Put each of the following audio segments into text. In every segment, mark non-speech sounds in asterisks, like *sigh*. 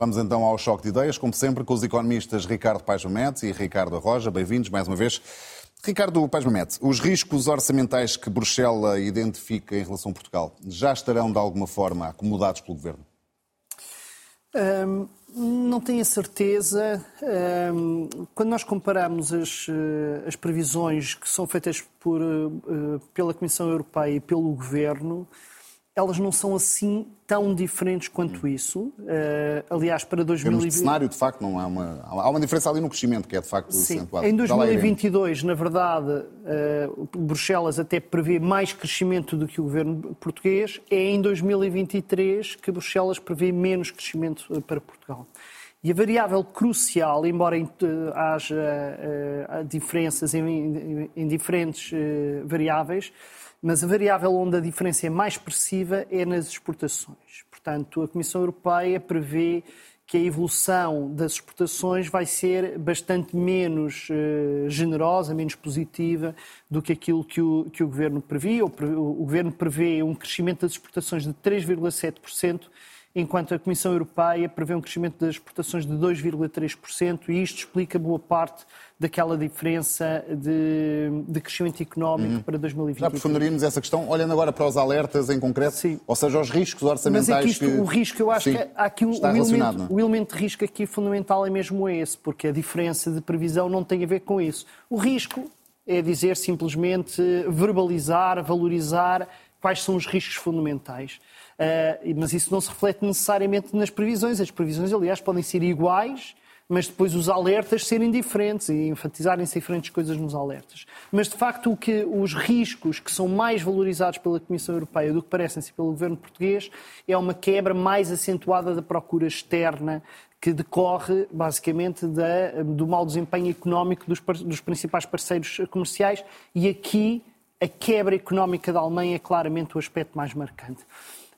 Vamos então ao choque de ideias, como sempre, com os economistas Ricardo Paes Mamet e Ricardo Arroja. Bem-vindos mais uma vez. Ricardo Paes Mamet, os riscos orçamentais que Bruxelas identifica em relação a Portugal já estarão de alguma forma acomodados pelo Governo? Um, não tenho a certeza. Um, quando nós comparamos as, as, previsões que são feitas por, uh, pela Comissão Europeia e pelo Governo, elas não são assim tão diferentes quanto hum. isso. Uh, aliás, para 2020... O cenário, de facto, não há uma... Há uma diferença ali no crescimento, que é, de facto, Sim. acentuado. Em 2022, na verdade, uh, Bruxelas até prevê mais crescimento do que o governo português. É em 2023 que Bruxelas prevê menos crescimento eh, para Portugal. E a variável crucial, embora haja uh, diferenças em, em, em diferentes variáveis, mas a variável onde a diferença é mais expressiva é nas exportações. Portanto, a Comissão Europeia prevê que a evolução das exportações vai ser bastante menos uh, generosa, menos positiva do que aquilo que o, que o Governo previa. O, o Governo prevê um crescimento das exportações de 3,7%, enquanto a Comissão Europeia prevê um crescimento das exportações de 2,3%, e isto explica boa parte daquela diferença de, de crescimento económico uhum. para 2020. Já aprofundaríamos essa questão, olhando agora para os alertas em concreto, Sim. ou seja, os riscos orçamentais. Mas é que, isto, que... o risco, eu acho Sim. que há aqui um, o, elemento, é? o elemento de risco aqui fundamental é mesmo esse, porque a diferença de previsão não tem a ver com isso. O risco é dizer simplesmente verbalizar, valorizar quais são os riscos fundamentais. Uh, mas isso não se reflete necessariamente nas previsões. As previsões, aliás, podem ser iguais mas depois os alertas serem diferentes e enfatizarem-se diferentes coisas nos alertas. Mas, de facto, o que os riscos que são mais valorizados pela Comissão Europeia do que parecem-se pelo governo português é uma quebra mais acentuada da procura externa que decorre basicamente da, do mau desempenho económico dos, dos principais parceiros comerciais e aqui a quebra económica da Alemanha é claramente o aspecto mais marcante.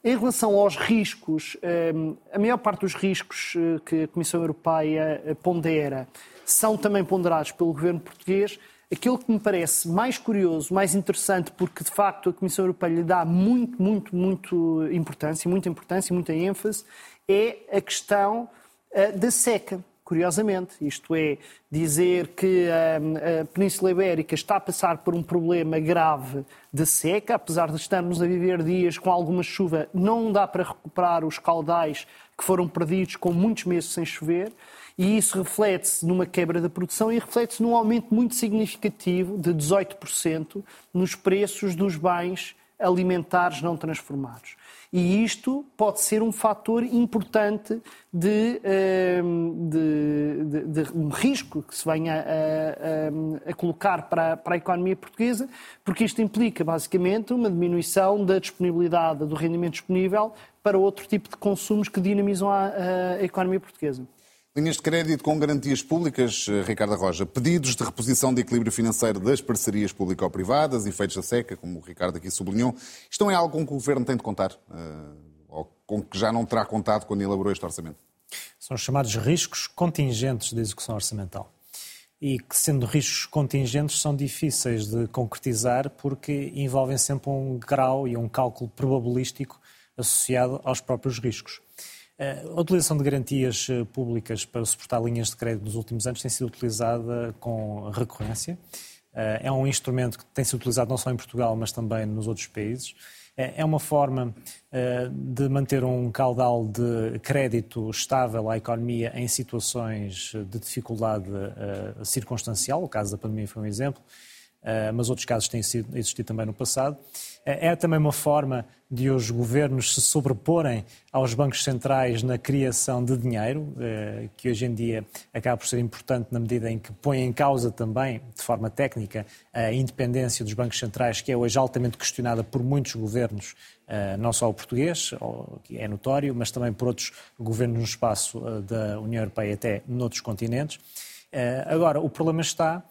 Em relação aos riscos, ehm, a maior parte dos riscos eh, que a Comissão Europeia eh, pondera são também ponderados pelo governo português. Aquilo que me parece mais curioso, mais interessante, porque de facto a Comissão Europeia lhe dá muito, muito, muito importância, muita importância, muita ênfase, é a questão eh, da seca curiosamente. Isto é, dizer que a, a Península Ibérica está a passar por um problema grave de seca, apesar de estarmos a viver dias com alguma chuva, não dá para recuperar os caudais que foram perdidos com muitos meses sem chover. E isso reflete-se numa quebra da produção e reflete-se num aumento muito significativo de 18% nos preços dos bens alimentares não transformados. E isto pode ser um fator importante de, ehm, de, de, de um risco que se venha a, a, a colocar para, para, a economia portuguesa, porque isto implica basicamente uma diminuição da disponibilidade do rendimento disponível para outro tipo de consumos que dinamizam a, a economia portuguesa. Linhas de crédito com garantias públicas, eh, Ricardo Roja. Pedidos de reposição de equilíbrio financeiro das parcerias público-privadas, efeitos da seca, como o Ricardo aqui sublinhou. Isto é algo com que o Governo tem de contar? Eh, ou com que já não terá contado quando elaborou este orçamento? São os chamados riscos contingentes da execução orçamental. E que, sendo riscos contingentes, são difíceis de concretizar porque envolvem sempre um grau e um cálculo probabilístico associado aos próprios riscos. A utilização de garantias eh, públicas para suportar linhas de crédito nos últimos anos tem sido utilizada com recorrência. Eh, é um instrumento que tem sido utilizado não só em Portugal, mas também nos outros países. Eh, é uma forma de manter um caudal de crédito estável à economia em situações de dificuldade circunstancial. O caso da pandemia foi um exemplo, mas outros casos têm existido também no passado. É, é também uma forma de os governos se sobreporem aos bancos centrais na criação de dinheiro, eh, que hoje em dia acaba por ser importante na medida em que põe em causa também, de forma técnica, a independência dos bancos centrais, que é hoje altamente questionada por muitos governos, não só o português, que é notório, mas também por outros governos no espaço da União Europeia, até noutros continentes. Agora, o problema está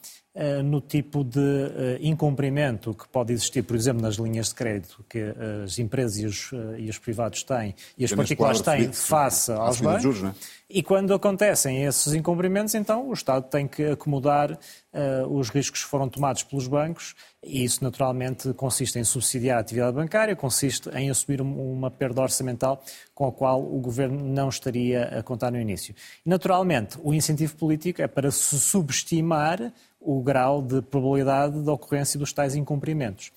no tipo de uh, incumprimento que pode existir, por exemplo, nas linhas de crédito que uh, as empresas e os, e os, privados têm e as particulares têm face aos bancos. Juros, é? E quando acontecem esses incumprimentos, então o Estado tem que acomodar uh, os riscos que foram tomados pelos bancos e isso naturalmente consiste em subsidiar a atividade bancária, consiste em assumir uma perda orçamental com a qual o Governo não estaria a contar no início. Naturalmente, o incentivo político é para se subestimar o grau de probabilidade de ocorrência dos tais incumprimentos.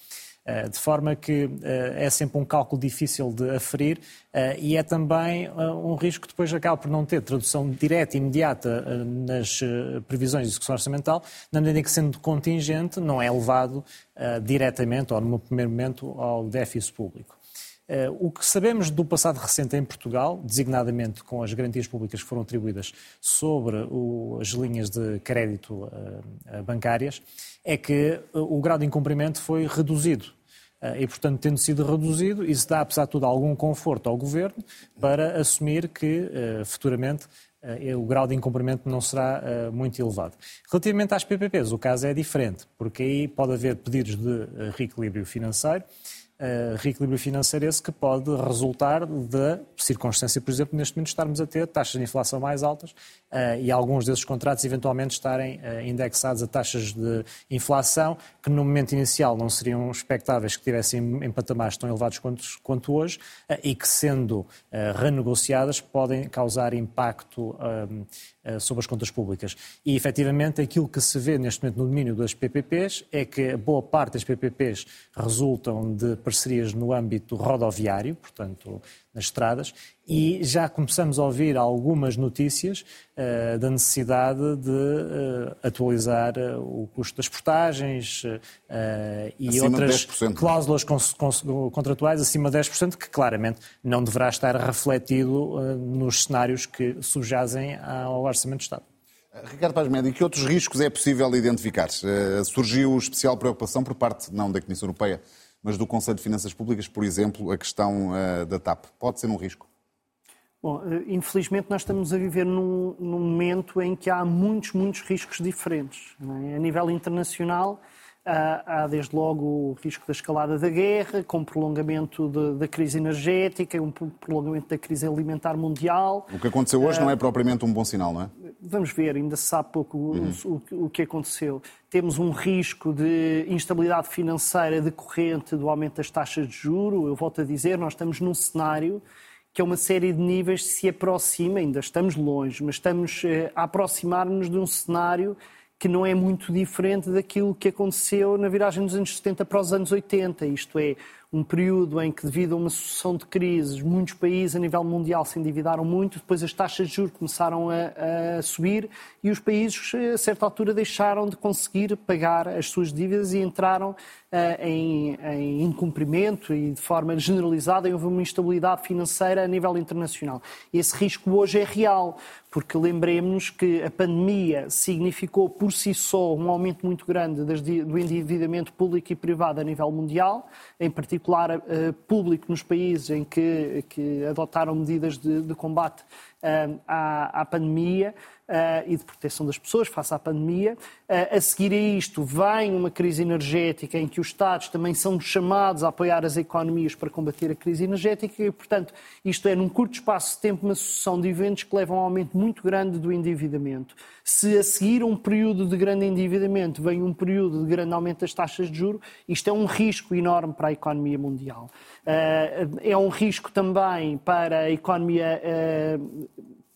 Eh, de forma que eh, é sempre um cálculo difícil de aferir eh, e é também um risco que depois acaba por não ter tradução direta e imediata nas previsões de execução orçamental, na medida em que, sendo contingente, não é levado diretamente ou, no primeiro momento, ao déficit público. O que sabemos do passado recente em Portugal, designadamente com as garantias públicas que foram atribuídas sobre as linhas de crédito bancárias, é que o grau de incumprimento foi reduzido. E, portanto, tendo sido reduzido, isso dá, apesar de tudo, algum conforto ao Governo para assumir que, futuramente, o grau de incumprimento não será muito elevado. Relativamente às PPPs, o caso é diferente, porque aí pode haver pedidos de reequilíbrio financeiro uh, reequilíbrio financeiro esse que pode resultar da circunstância, por exemplo, neste momento estarmos a ter taxas de inflação mais altas uh, e alguns desses contratos eventualmente estarem uh, indexados a taxas de inflação que no momento inicial não seriam expectáveis que tivessem em patamares tão elevados quanto, quanto hoje e que, sendo renegociadas, podem causar impacto sobre as contas públicas. E, efetivamente, aquilo que se vê neste momento no domínio das PPPs é que boa parte das PPPs resultam de parcerias no âmbito rodoviário, portanto, nas estradas, e já começamos a ouvir algumas notícias uh, da necessidade de uh, atualizar uh, o custo das portagens e acima outras cláusulas contratuais acima de 10%, que claramente não deverá estar refletido nos cenários que subjazem ao Orçamento de Estado. Ricardo Paz Médio, que outros riscos é possível identificar? surgiu especial preocupação por parte, não da Comissão Europeia, mas do Conselho de Finanças Públicas, por exemplo, a questão uh, da TAP. Pode ser um risco? Bom, eh, infelizmente nós estamos a viver num, num momento em que há muitos, muitos riscos diferentes. É? A nível internacional, Há, desde logo o risco da escalada da guerra, com prolongamento de, da crise energética, um prolongamento da crise alimentar mundial. O que aconteceu hoje uh, não é propriamente um bom sinal, não é? Vamos ver, ainda se sabe pouco uhum. o, o, que aconteceu. Temos um risco de instabilidade financeira decorrente do aumento das taxas de juro. Eu volto a dizer, nós estamos num cenário que é uma série de níveis se aproxima, ainda estamos longe, mas estamos uh, a aproximar-nos de um cenário que não é muito diferente daquilo que aconteceu na viragem dos anos 70 para os anos 80, isto é, um período em que, devido a uma sucessão de crises, muitos países a nível mundial se endividaram muito, depois as taxas de juros começaram a, a, subir e os países, a certa altura, deixaram de conseguir pagar as suas dívidas e entraram uh, em, em incumprimento e, de forma generalizada, houve uma instabilidade financeira a nível internacional. Esse risco hoje é real, porque lembremos que a pandemia significou por si só um aumento muito grande do endividamento público e privado a nível mundial, em particular uh, público nos países em que, que adotaram medidas de, de combate à, à pandemia uh, e de proteção das pessoas face à pandemia. Uh, a seguir a isto, vem uma crise energética em que os Estados também são chamados a apoiar as economias para combater a crise energética e, portanto, isto é, num curto espaço de tempo, uma sucessão de eventos que levam a um aumento muito grande do endividamento. Se a seguir um período de grande endividamento vem um período de grande aumento das taxas de juros, isto é um risco enorme para a economia mundial. Uh, é um risco também para a economia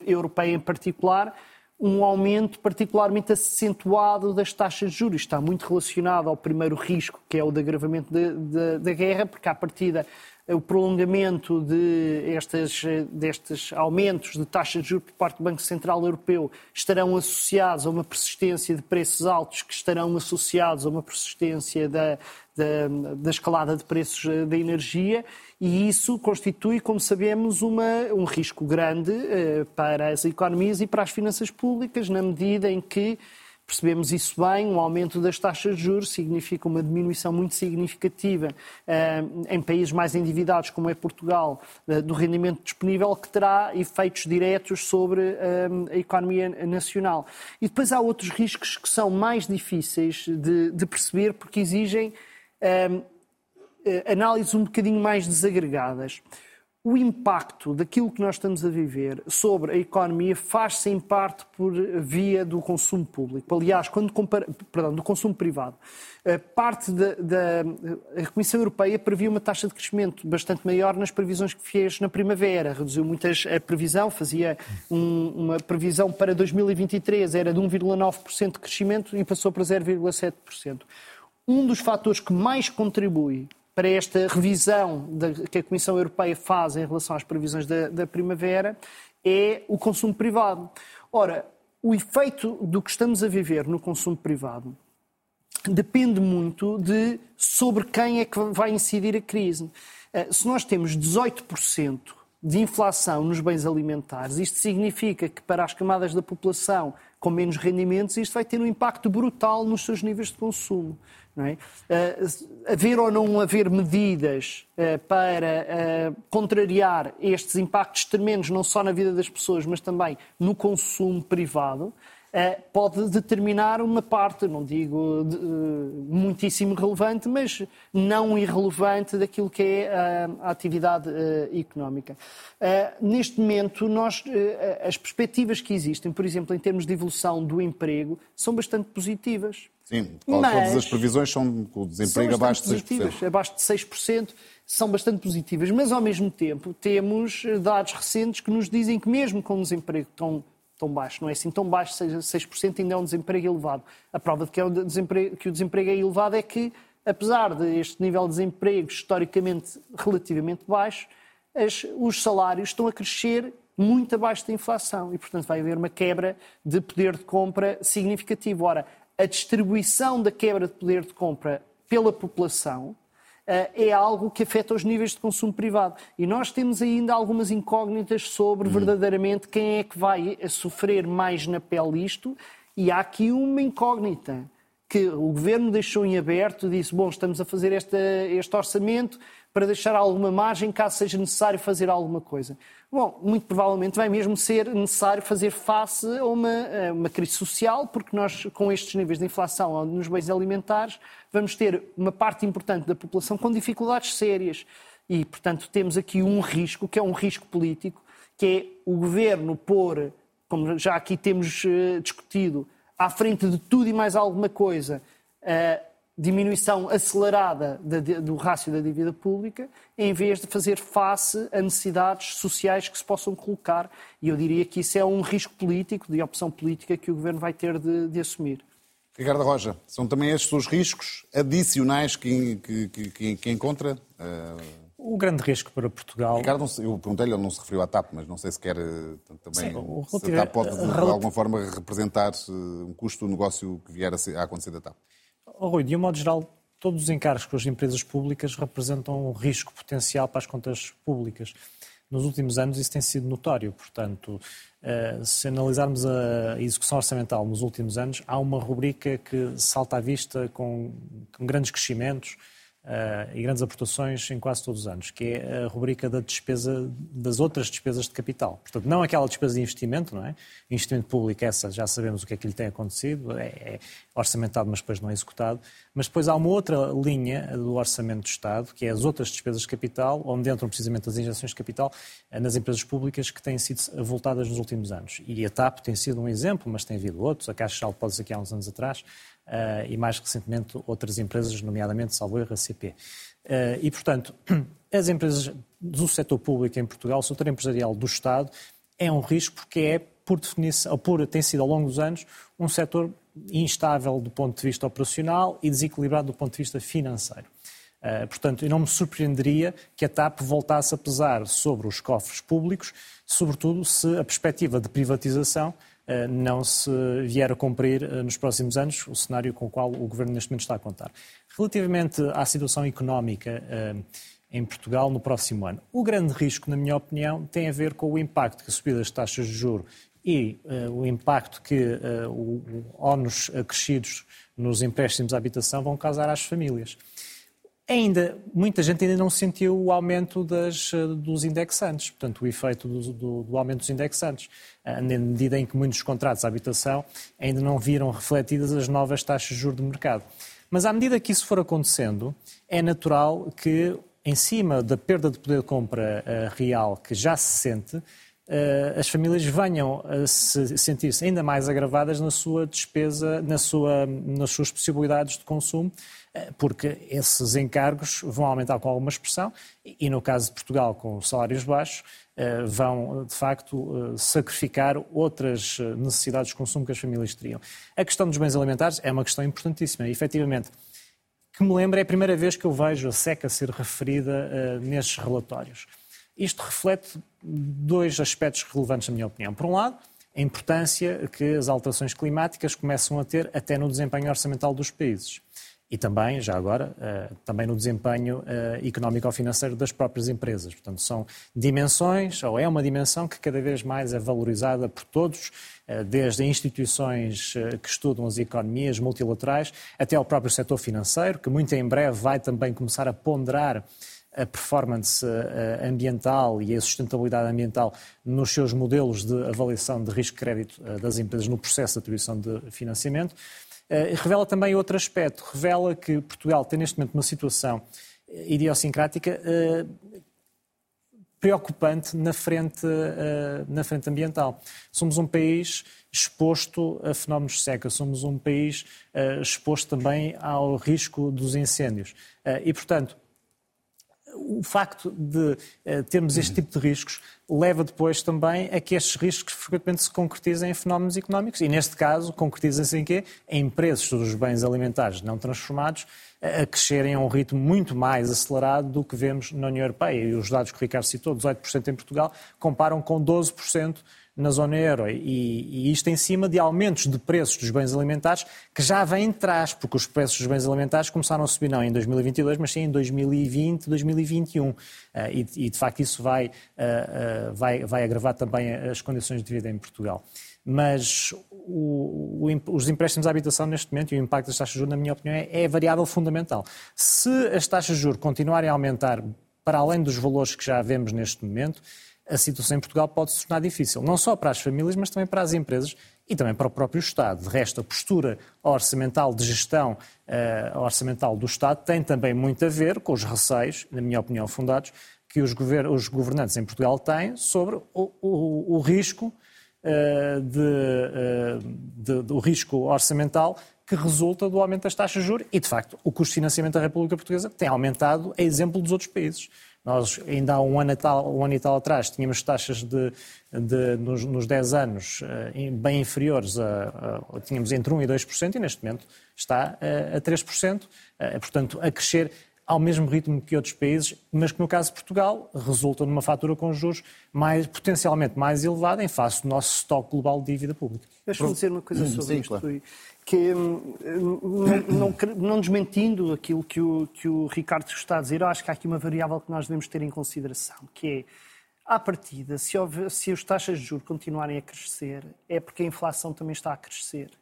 europeia em particular, um aumento particularmente acentuado das taxas de juros. Está muito relacionado ao primeiro risco, que é o de agravamento da guerra, porque, à partida, o prolongamento de estes, destes aumentos de taxas de juros por parte do Banco Central Europeu estarão associados a uma persistência de preços altos que estarão associados a uma persistência da, da, da escalada de preços da energia. E isso constitui, como sabemos, uma, um risco grande uh, para as economias e para as finanças públicas, na medida em que Percebemos isso bem, um aumento das taxas de juros significa uma diminuição muito significativa uh, em países mais endividados, como é Portugal, uh, do rendimento disponível, que terá efeitos diretos sobre uh, a economia nacional. E depois há outros riscos que são mais difíceis de, de perceber porque exigem análises um bocadinho mais desagregadas. O impacto daquilo que nós estamos a viver sobre a economia faz-se em parte por via do consumo público. Aliás, quando compara, perdão, do consumo privado. Parte da, da a Comissão Europeia previa uma taxa de crescimento bastante maior nas previsões que fez na primavera. Reduziu muitas a previsão, fazia um, uma previsão para 2023 era de 1,9% de crescimento e passou para 0,7%. Um dos fatores que mais contribui para esta revisão que a Comissão Europeia faz em relação às previsões da, da primavera é o consumo privado. Ora, o efeito do que estamos a viver no consumo privado depende muito de sobre quem é que vai incidir a crise. Eh, se nós temos 18% de inflação nos bens alimentares, isto significa que para as camadas da população com menos rendimentos, isto vai ter um impacto brutal nos seus níveis de consumo. É? Uh, haver ou não haver medidas uh, para uh, contrariar estes impactos tremendos, não só na vida das pessoas, mas também no consumo privado, pode determinar uma parte, não digo de, muitíssimo relevante, mas não irrelevante daquilo que é a, a atividade económica. Neste momento, nós, as perspectivas que existem, por exemplo, em termos de evolução do emprego, são bastante positivas. Sim, mas, todas as previsões são com o desemprego abaixo de 6%. Positivas, abaixo de 6%, são bastante positivas, mas ao mesmo tempo temos dados recentes que nos dizem que mesmo com um desemprego tão, tão baixo, não é assim tão baixo, 6% ainda é um desemprego elevado. A prova de que, é um desemprego, que o desemprego é elevado é que, apesar deste nível de desemprego historicamente relativamente baixo, as, os salários estão a crescer muito abaixo da inflação e, portanto, vai haver uma quebra de poder de compra significativo. Ora, a distribuição da quebra de poder de compra pela população é algo que afeta os níveis de consumo privado. E nós temos ainda algumas incógnitas sobre hum. verdadeiramente quem é que vai sofrer mais na pele isto. E há aqui uma incógnita que o governo deixou em aberto, disse: bom, estamos a fazer este, este orçamento para deixar alguma margem caso seja necessário fazer alguma coisa. Bom, muito provavelmente vai mesmo ser necessário fazer face a uma, a uma crise social, porque nós, com estes níveis de inflação nos bens alimentares, vamos ter uma parte importante da população com dificuldades sérias. E, portanto, temos aqui um risco, que é um risco político, que é o governo pôr, como já aqui temos uh, discutido, à frente de tudo e mais alguma coisa, uh, diminuição acelerada do rácio da dívida pública, em vez de fazer face a necessidades sociais que se possam colocar. E eu diria que isso é um risco político, de opção política, que o Governo vai ter de, de assumir. Ricardo Roja, são também estes os riscos adicionais que, que, que, que encontra? Uh... O grande risco para Portugal. Ricardo, eu perguntei-lhe, ele não se referiu à TAP, mas não sei se quer eh, também. Sim, se a TAP pode, de, de alguma forma, representar eh, um custo do negócio que vier a, acontecer da TAP. Oh, Rui, de um modo geral, todos os encargos com as empresas públicas representam um risco potencial para as contas públicas. Nos últimos anos isso tem sido notório, portanto, eh, se analisarmos a execução orçamental nos últimos anos, há uma rubrica que salta à vista com, grandes crescimentos, e grandes aportações em quase todos os anos, que é a rubrica da despesa, das outras despesas de capital. Portanto, não aquela despesa de investimento, não é? Investimento público, essa já sabemos o que é que lhe tem acontecido, é, é orçamentado, mas depois não é executado. Mas depois há uma outra linha do orçamento do Estado, que é as outras despesas de capital, onde entram precisamente as injeções de capital eh, nas empresas públicas que têm sido voltadas nos últimos anos. E a TAP tem sido um exemplo, mas tem havido outros. A Caixa de Depósitos aqui há uns anos atrás e mais recentemente outras empresas, nomeadamente Salvo a CP. Uh, e, portanto, *clears throat* as empresas do setor público em Portugal, o setor empresarial do Estado, é um risco porque é, por definição, por, tem sido ao longo dos anos, um setor instável do ponto de vista operacional e desequilibrado do ponto de vista financeiro. Uh, portanto, eu não me surpreenderia que a TAP voltasse a pesar sobre os cofres públicos, sobretudo se a perspectiva de privatização eh, não se vier a cumprir eh, nos próximos anos, o cenário com o qual o Governo neste momento está a contar. Relativamente à situação económica eh, em Portugal no próximo ano, o grande risco, na minha opinião, tem a ver com o impacto que a subida das taxas de juros e o impacto que uh, o, o ónus acrescidos nos empréstimos à habitação vão causar às famílias. Ainda, muita gente ainda não sentiu o aumento das, dos indexantes, portanto, o efeito do, do, do, aumento dos indexantes, na medida em que muitos contratos de habitação ainda não viram refletidas as novas taxas de juros de mercado. Mas à medida que isso for acontecendo, é natural que em cima da perda de poder de compra real que já se sente, as famílias venham a se sentir-se ainda mais agravadas na sua despesa, na sua, nas suas possibilidades de consumo, porque esses encargos vão aumentar com alguma expressão e, no caso de Portugal, com salários baixos, eh, vão, de facto, eh, sacrificar outras eh, necessidades de consumo que as famílias teriam. A questão dos bens alimentares é uma questão importantíssima. E, efetivamente, que me lembra, é a primeira vez que eu vejo a SECA ser referida nestes relatórios. Isto reflete dois aspectos relevantes, na minha opinião. Por um lado, a importância que as alterações climáticas começam a ter até no desempenho orçamental dos países e também, já agora, eh, também no desempenho eh, económico-financeiro das próprias empresas. Portanto, são dimensões, ou é uma dimensão que cada vez mais é valorizada por todos, eh, desde instituições que estudam as economias multilaterais até ao próprio setor financeiro, que muito em breve vai também começar a ponderar a performance ambiental e a sustentabilidade ambiental nos seus modelos de avaliação de risco de crédito das empresas no processo de atribuição de financiamento. Eh, revela também outro aspecto. Revela que Portugal tem neste momento uma situação eh, idiosincrática eh, preocupante na frente, na frente ambiental. Somos um país exposto a fenómenos de seca, somos um país exposto também ao risco dos incêndios. E, portanto, o facto de termos este tipo de riscos leva depois também a que estes riscos frequentemente se concretizem em fenómenos económicos e, neste caso, concretizam-se em quê? Em preços dos bens alimentares não transformados a crescerem a um ritmo muito mais acelerado do que vemos na União Europeia. E os dados que o Ricardo citou, 18% em Portugal, comparam com 12% na zona euro. E, e, isto em cima de aumentos de preços dos bens alimentares que já vêm de trás, porque os preços dos bens alimentares começaram a subir não em 2022, mas sim em 2020, 2021. Uh, e, e, de facto isso vai, uh, uh, vai, vai agravar também as condições de vida em Portugal. Mas o, o, os empréstimos à habitação neste momento e o impacto das taxas de juros, na minha opinião, é, é variável fundamental. Se as taxas de juros continuarem a aumentar para além dos valores que já vemos neste momento, a situação em Portugal pode se tornar difícil, não só para as famílias, mas também para as empresas e também para o próprio Estado. De resto, a postura orçamental de gestão uh, orçamental do Estado tem também muito a ver com os receios, na minha opinião, fundados, que os, gover os governantes em Portugal têm sobre o, o, o risco uh, de, uh, de, do risco orçamental que resulta do aumento das taxas de juros e, de facto, o custo de financiamento da República Portuguesa tem aumentado a exemplo dos outros países. Nós, ainda há um ano e tal, um ano e tal atrás, tínhamos taxas de, de nos, nos 10 anos eh, bem inferiores, a, a, tínhamos entre 1% e 2%, e neste momento está a, a 3%, eh, portanto, a crescer ao mesmo ritmo que outros países, mas que no caso de Portugal resulta numa fatura com juros mais, potencialmente mais elevada em face do nosso estoque global de dívida pública. Deixa-me dizer uma coisa sobre Sim, isto. Claro que hum, não, não, não, desmentindo aquilo que o, que o Ricardo está a dizer, eu acho que há aqui uma variável que nós devemos ter em consideração, que é, à partida, se, houve, se as taxas de juros continuarem a crescer, é porque a inflação também está a crescer.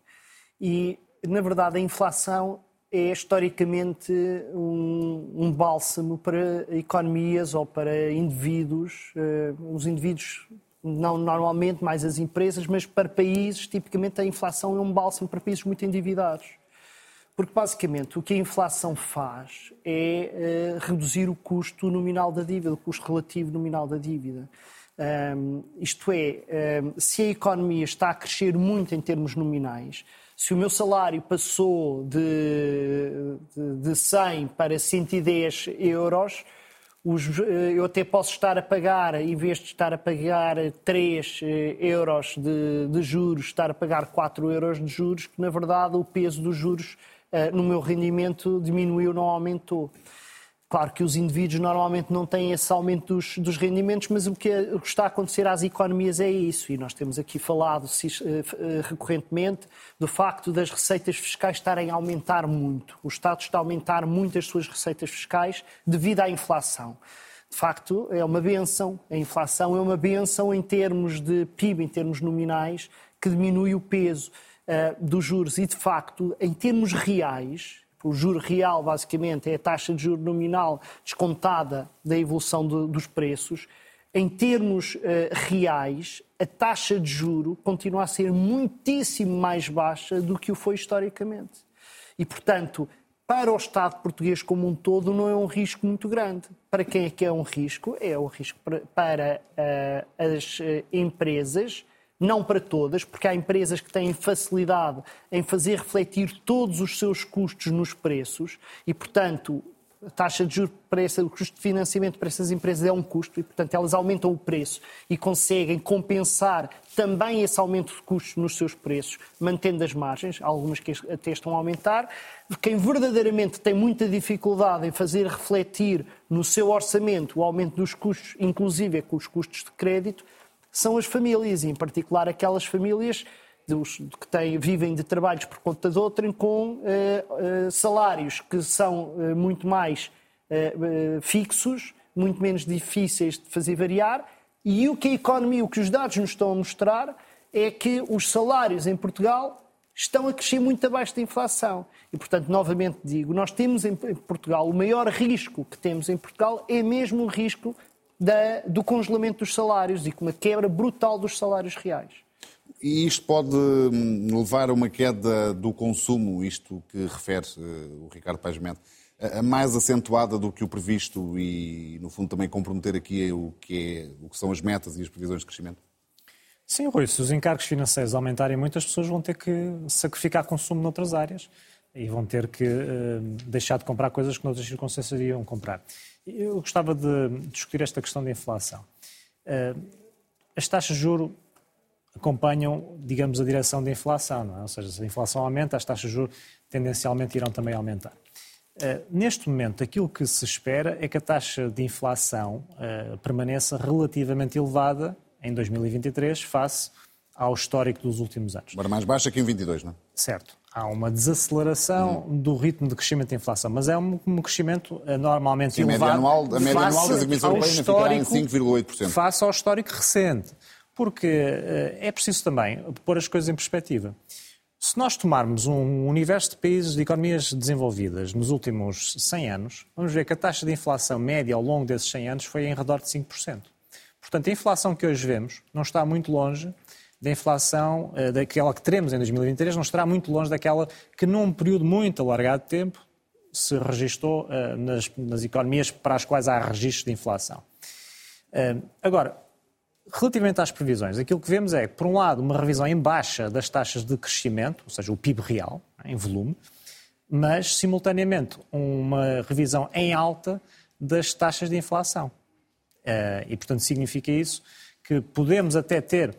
E, na verdade, a inflação é historicamente um, um bálsamo para economias ou para indivíduos. Uh, os indivíduos não normalmente mais as empresas, mas para países, tipicamente a inflação é um bálsamo para países muito endividados. Porque basicamente o que a inflação faz é uh, reduzir o custo nominal da dívida, o custo relativo nominal da dívida. Um, isto é, um, se a economia está a crescer muito em termos nominais, se o meu salário passou de, de, de 100 para 110 euros, os, eh, eu até posso estar a pagar, em vez de estar a pagar 3 eh, euros de, de juros, estar a pagar 4 euros de juros, que na verdade o peso dos juros uh, no meu rendimento diminuiu, não aumentou. Claro que os indivíduos normalmente não têm esse aumento dos, dos rendimentos, mas o que, o que, está a acontecer às economias é isso. E nós temos aqui falado uh, recorrentemente do facto das receitas fiscais estarem a aumentar muito. O Estado está a aumentar muito as suas receitas fiscais devido à inflação. De facto, é uma benção. A inflação é uma benção em termos de PIB, em termos nominais, que diminui o peso uh, dos juros. E, de facto, em termos reais, o juro real, basicamente, é a taxa de juro nominal descontada da evolução de, dos preços. Em termos uh, reais, a taxa de juro continua a ser muitíssimo mais baixa do que o foi historicamente. E, portanto, para o Estado português como um todo não é um risco muito grande. Para quem é que é um risco? É um risco para, para uh, as uh, empresas, não para todas, porque há empresas que têm facilidade em fazer refletir todos os seus custos nos preços e, portanto, a taxa de juros para esse, o custo de financiamento para essas empresas é um custo e, portanto, elas aumentam o preço e conseguem compensar também esse aumento de custos nos seus preços, mantendo as margens, algumas que até estão a aumentar. Quem verdadeiramente tem muita dificuldade em fazer refletir no seu orçamento o aumento dos custos, inclusive com os custos de crédito, são as famílias, em particular aquelas famílias dos, que têm, vivem de trabalhos por conta de outrem com uh, uh, salários que são uh, muito mais fixos, muito menos difíceis de fazer variar, e o que a economia, o que os dados nos estão a mostrar é que os salários em Portugal estão a crescer muito abaixo da inflação. E, portanto, novamente digo, nós temos em Portugal, o maior risco que temos em Portugal é mesmo o risco da, do congelamento dos salários e com uma quebra brutal dos salários reais. E isto pode hum, levar a uma queda do consumo, isto que refere uh, o Ricardo Paes Mendes, a mais acentuada do que o previsto e, no fundo, também comprometer aqui o que, é, o que são as metas e as previsões de crescimento? Sim, Rui, se os encargos financeiros aumentarem muito, as pessoas vão ter que sacrificar consumo noutras áreas e vão ter que uh, deixar de comprar coisas que noutras circunstâncias iriam comprar. Eu gostava de discutir esta questão da inflação. Uh, as taxas de juros acompanham, digamos, a direção da inflação. É? Ou seja, se a inflação aumenta, as taxas de juros tendencialmente irão também aumentar. Uh, neste momento, aquilo que se espera é que a taxa de inflação uh, permaneça relativamente elevada em 2023 face ao histórico dos últimos anos. Agora mais baixa que em 22, não é? Certo. Há uma desaceleração hum. do ritmo de crescimento da inflação, mas é um, um crescimento uh, normalmente Sim, elevado. A média anual, a média anual das Comissão Europeia ficará em 5,8%. Face ao histórico recente porque eh, é preciso também pôr as coisas em perspectiva. Se nós tomarmos um universo de países de economias desenvolvidas nos últimos 100 anos, vamos ver que a taxa de inflação média ao longo desses 100 anos foi em redor de 5%. Portanto, a inflação que hoje vemos não está muito longe da inflação, eh, daquela que teremos em 2023, não estará muito longe daquela que num período muito alargado de tempo se registou eh, nas, nas economias para as quais há registros de inflação. Agora, Relativamente às previsões, aquilo que vemos é, por um lado, uma revisão em baixa das taxas de crescimento, ou seja, o PIB real, em volume, mas, simultaneamente, uma revisão em alta das taxas de inflação. Eh, e, portanto, significa isso que podemos até ter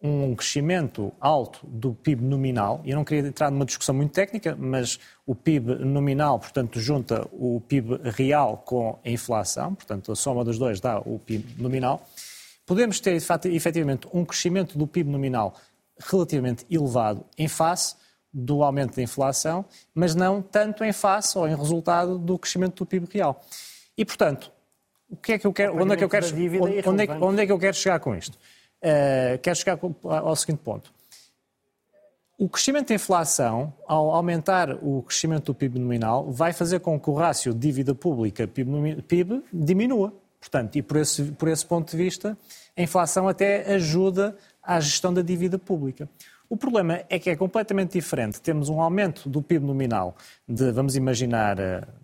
um crescimento alto do PIB nominal, e eu não queria entrar numa discussão muito técnica, mas o PIB nominal, portanto, junta o PIB real com a inflação, portanto, a soma dos dois dá o PIB nominal, podemos ter efetivamente um crescimento do PIB nominal relativamente elevado em face do aumento da inflação, mas não tanto em face ou em resultado do crescimento do PIB real. E, portanto, o que é que eu quero, onde, é que eu quero, onde, é, onde é que eu quero chegar com isto? Uh, quero chegar ao seguinte ponto. O crescimento da inflação, ao aumentar o crescimento do PIB nominal, vai fazer com que o rácio de dívida pública PIB diminua. Portanto, e por esse, por esse ponto de vista, a inflação até ajuda à gestão da dívida pública. O problema é que é completamente diferente. Temos um aumento do PIB nominal de, vamos imaginar,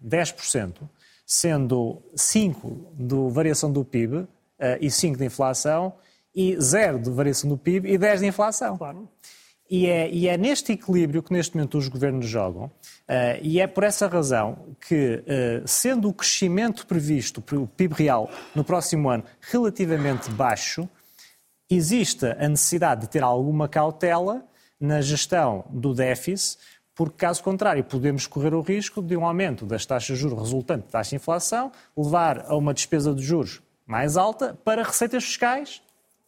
10%, eh, sendo 5% de variação do PIB eh, e 5% de inflação, e 0% de variação do PIB e 10% de inflação. Claro. E é, e é neste equilíbrio que neste momento os governos jogam, uh, e é por essa razão que, uh, sendo o crescimento previsto para o PIB real no próximo ano relativamente baixo, existe a necessidade de ter alguma cautela na gestão do déficit, porque, caso contrário, podemos correr o risco de um aumento das taxas de juros resultante da taxa de inflação levar a uma despesa de juros mais alta para receitas fiscais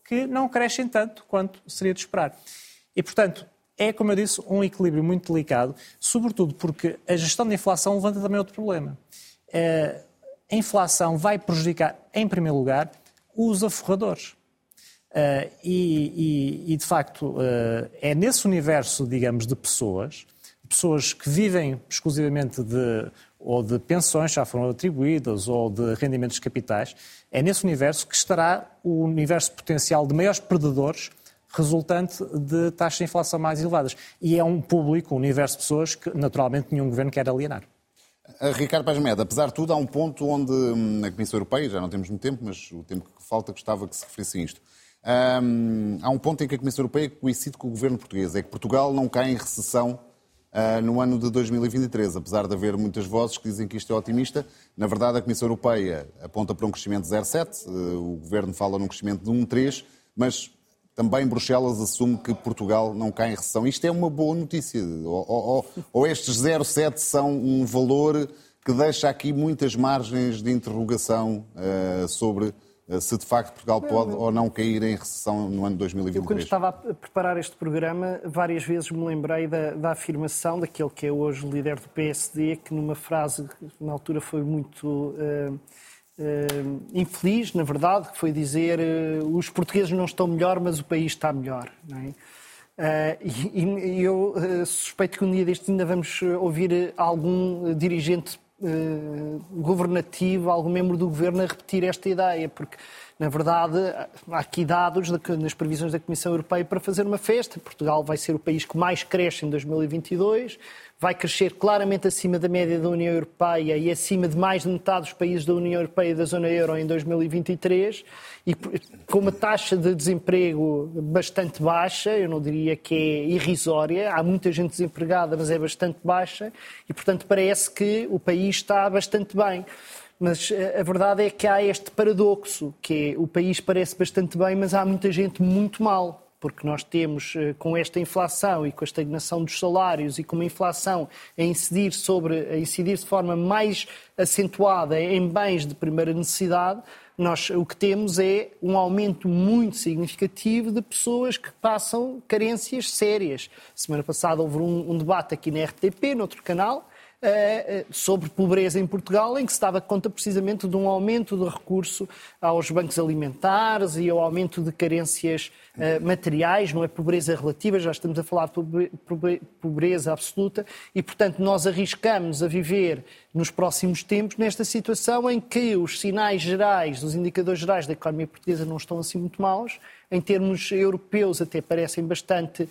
que não crescem tanto quanto seria de esperar. E, portanto, é, como eu disse, um equilíbrio muito delicado, sobretudo porque a gestão da inflação levanta também outro problema. Eh, a inflação vai prejudicar, em primeiro lugar, os aforradores. Eh, e, e, e, de facto, eh, é nesse universo, digamos, de pessoas, pessoas que vivem exclusivamente de ou de pensões já foram atribuídas ou de rendimentos capitais, é nesse universo que estará o universo potencial de maiores perdedores resultante de taxas de inflação mais elevadas. E é um público, um universo de pessoas que naturalmente nenhum governo quer alienar. Ricardo Paz Meda, apesar de tudo, há um ponto onde hum, a Comissão Europeia, já não temos muito tempo, mas o tempo que falta gostava que se referisse a isto. Um, há um ponto em que a Comissão Europeia coincide com o governo português, é que Portugal não cai em recessão uh, no ano de 2023, apesar de haver muitas vozes que dizem que isto é otimista. Na verdade, a Comissão Europeia aponta para um crescimento de 0,7, uh, o governo fala num crescimento de 1,3, mas também Bruxelas assume que Portugal não cai em recessão. Isto é uma boa notícia. Ou, ou, ou estes 0,7 são um valor que deixa aqui muitas margens de interrogação uh, sobre se de facto Portugal pode ou não cair em recessão no ano de 2023. Eu, quando estava a preparar este programa, várias vezes me lembrei da, da afirmação daquele que é hoje o líder do PSD, que numa frase que na altura foi muito. Uh, uh, infeliz, na verdade, que foi dizer uh, os portugueses não estão melhor, mas o país está melhor. Uh, e, e, eu suspeito que um dia deste ainda vamos ouvir algum dirigente governativo, algum membro do governo a repetir esta ideia, porque na verdade, há aqui dados nas previsões da Comissão Europeia para fazer uma festa. Portugal vai ser o país que mais cresce em 2022 vai crescer claramente acima da média da União Europeia e acima de mais de metade dos países da União Europeia e da zona euro em 2023 e com uma taxa de desemprego bastante baixa, eu não diria que é irrisória, há muita gente desempregada, mas é bastante baixa e, portanto, parece que o país está bastante bem. Mas eh, a verdade é que há este paradoxo, que é o país parece bastante bem, mas há muita gente muito mal porque nós temos, eh, com esta inflação e com a estagnação dos salários e com uma inflação a incidir, sobre, a incidir de forma mais acentuada em bens de primeira necessidade, nós o que temos é um aumento muito significativo de pessoas que passam carências sérias. Semana passada houve um, um debate aqui na RTP, noutro canal, sobre pobreza em Portugal, em que se dava conta precisamente de um aumento de recurso aos bancos alimentares e ao aumento de carências eh, materiais, não é? Pobreza relativa, já estamos a falar de pobreza absoluta, e portanto nós arriscamos a viver nos próximos tempos nesta situação em que os sinais gerais, os indicadores gerais da economia portuguesa não estão assim muito maus, em termos europeus até parecem bastante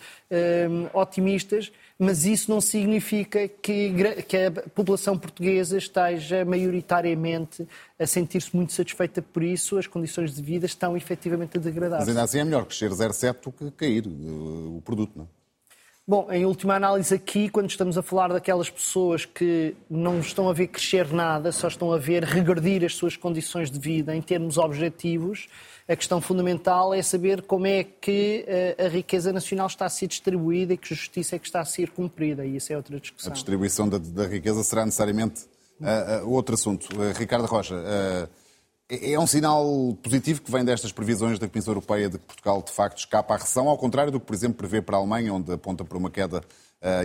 otimistas, mas isso não significa que, que a população portuguesa esteja maioritariamente a sentir-se muito satisfeita por isso, as condições de vida estão efetivamente a degradar. Mas ainda assim é melhor crescer 0,7 do que cair uh, o produto, não é? Bom, em última análise aqui, quando estamos a falar daquelas pessoas que não estão a ver crescer nada, só estão a ver regredir as suas condições de vida em termos objetivos, a questão fundamental é saber como é que eh, a riqueza nacional está a ser distribuída e que justiça é que está a ser cumprida. E isso é outra discussão. A distribuição da, da riqueza será necessariamente uh, uh, outro assunto. Uh, Ricardo Rocha, é, é um sinal positivo que vem destas previsões da Comissão Europeia de que Portugal, de facto, escapa à recessão, ao contrário do que, por exemplo, prevê para a Alemanha, onde aponta para uma queda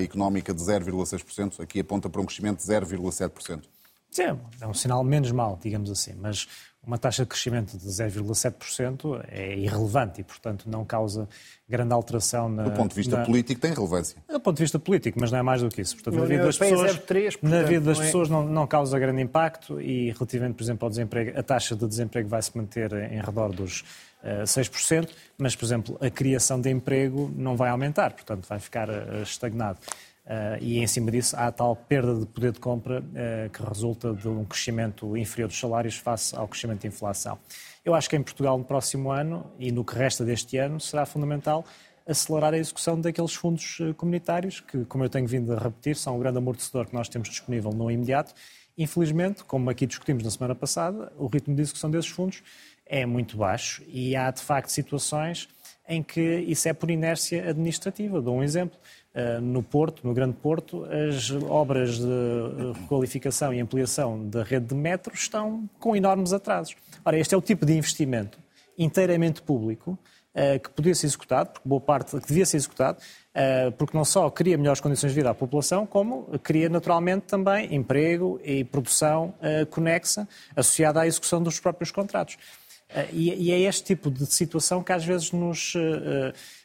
económica de 0,6%, aqui aponta para um crescimento de 0,7%. Sim, é um sinal menos mau, digamos assim, mas uma taxa de crescimento de 0,7% é irrelevante e, portanto, não causa grande alteração na... Do ponto de vista na... político tem relevância. Do ponto de vista político, mas não é mais do que isso. Portanto, na vida das pessoas, 03, portanto, na vida das não é... pessoas não, não, causa grande impacto e, relativamente, por exemplo, ao desemprego, a taxa de desemprego vai se manter em redor dos uh, eh, 6%, mas, por exemplo, a criação de emprego não vai aumentar, portanto, vai ficar uh, estagnado. Uh, e em cima disso há a tal perda de poder de compra uh, que resulta de um crescimento inferior dos salários face ao crescimento da inflação. Eu acho que em Portugal, no próximo ano e no que resta deste ano, será fundamental acelerar a execução daqueles fundos eh, comunitários que, como eu tenho vindo a repetir, são o grande amortecedor que nós temos disponível no imediato. Infelizmente, como aqui discutimos na semana passada, o ritmo de execução desses fundos é muito baixo e há, de facto, situações em que isso é por inércia administrativa. Dou um exemplo. Eh, no Porto, no Grande Porto, as obras de eh, requalificação e ampliação da rede de metro estão com enormes atrasos. Ora, este é o tipo de investimento inteiramente público eh, que podia ser executado, porque boa parte que devia ser executado, porque não só cria melhores condições de vida à população, como cria naturalmente também emprego e produção conexa associada à execução dos próprios contratos. E é este tipo de situação que às vezes nos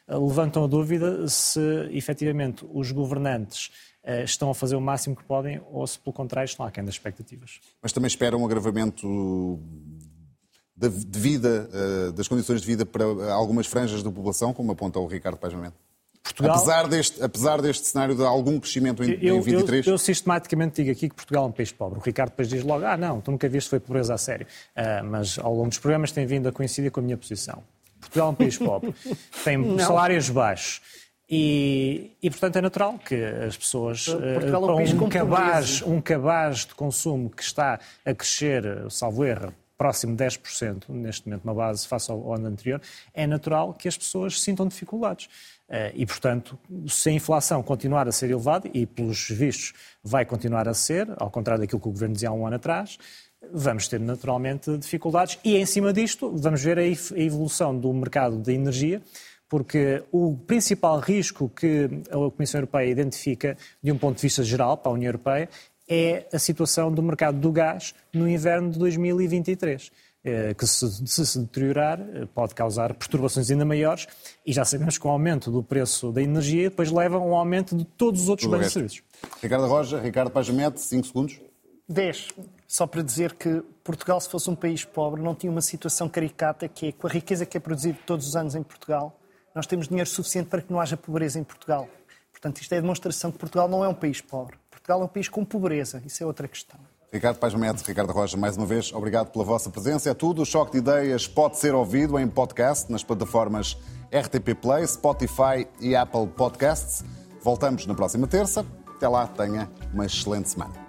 levantam a dúvida se efetivamente os governantes eh, estão a fazer o máximo que podem ou se, pelo contrário, estão aquém das expectativas. Mas também espera um agravamento de vida, eh, das condições de vida para algumas franjas da população, como aponta o Ricardo Pajamento? Portugal... Apesar deste, apesar deste cenário de algum crescimento em, eu, em 23? Eu, eu, sistematicamente digo aqui que Portugal é um país pobre. O Ricardo depois diz logo, ah não, tu nunca viste foi pobreza a sério. Uh, mas ao longo dos programas tem vindo a coincidir com a minha posição. Portugal é um país pobre, *laughs* tem não. salários baixos. E, e, portanto, é natural que as pessoas, Portugal é um, um, cabaz, um cabaz de consumo que está a crescer, salvo erro, próximo de 10%, neste momento, uma base face ao ano anterior, é natural que as pessoas sintam dificuldades. Eh, e, portanto, se a inflação continuar a ser elevada, e pelos vistos vai continuar a ser, ao contrário daquilo que o Governo dizia há um ano atrás, vamos ter naturalmente dificuldades. E, em cima disto, vamos ver a evolução do mercado de energia, porque o principal risco que a Comissão Europeia identifica, de um ponto de vista geral, para a União Europeia, é a situação do mercado do gás no inverno de 2023 eh, que se, se, deteriorar eh, pode causar perturbações ainda maiores e já sabemos que o aumento do preço da energia depois leva a um aumento de todos os outros bens e serviços. Ricardo Roja, Ricardo Pajamete, 5 segundos. 10. Só para dizer que Portugal, se fosse um país pobre, não tinha uma situação caricata que é, com a riqueza que é produzida todos os anos em Portugal, nós temos dinheiro suficiente para que não haja pobreza em Portugal. Portanto, isto é a demonstração que Portugal não é um país pobre. Portugal é um país com pobreza. Isso é outra questão. Ricardo Paz Mete, Ricardo Rocha, mais uma vez, obrigado pela vossa presença. É tudo. O Choque de Ideias pode ser ouvido em podcast nas plataformas RTP Play, Spotify e Apple Podcasts. Voltamos na próxima terça. Até lá, tenha uma excelente semana.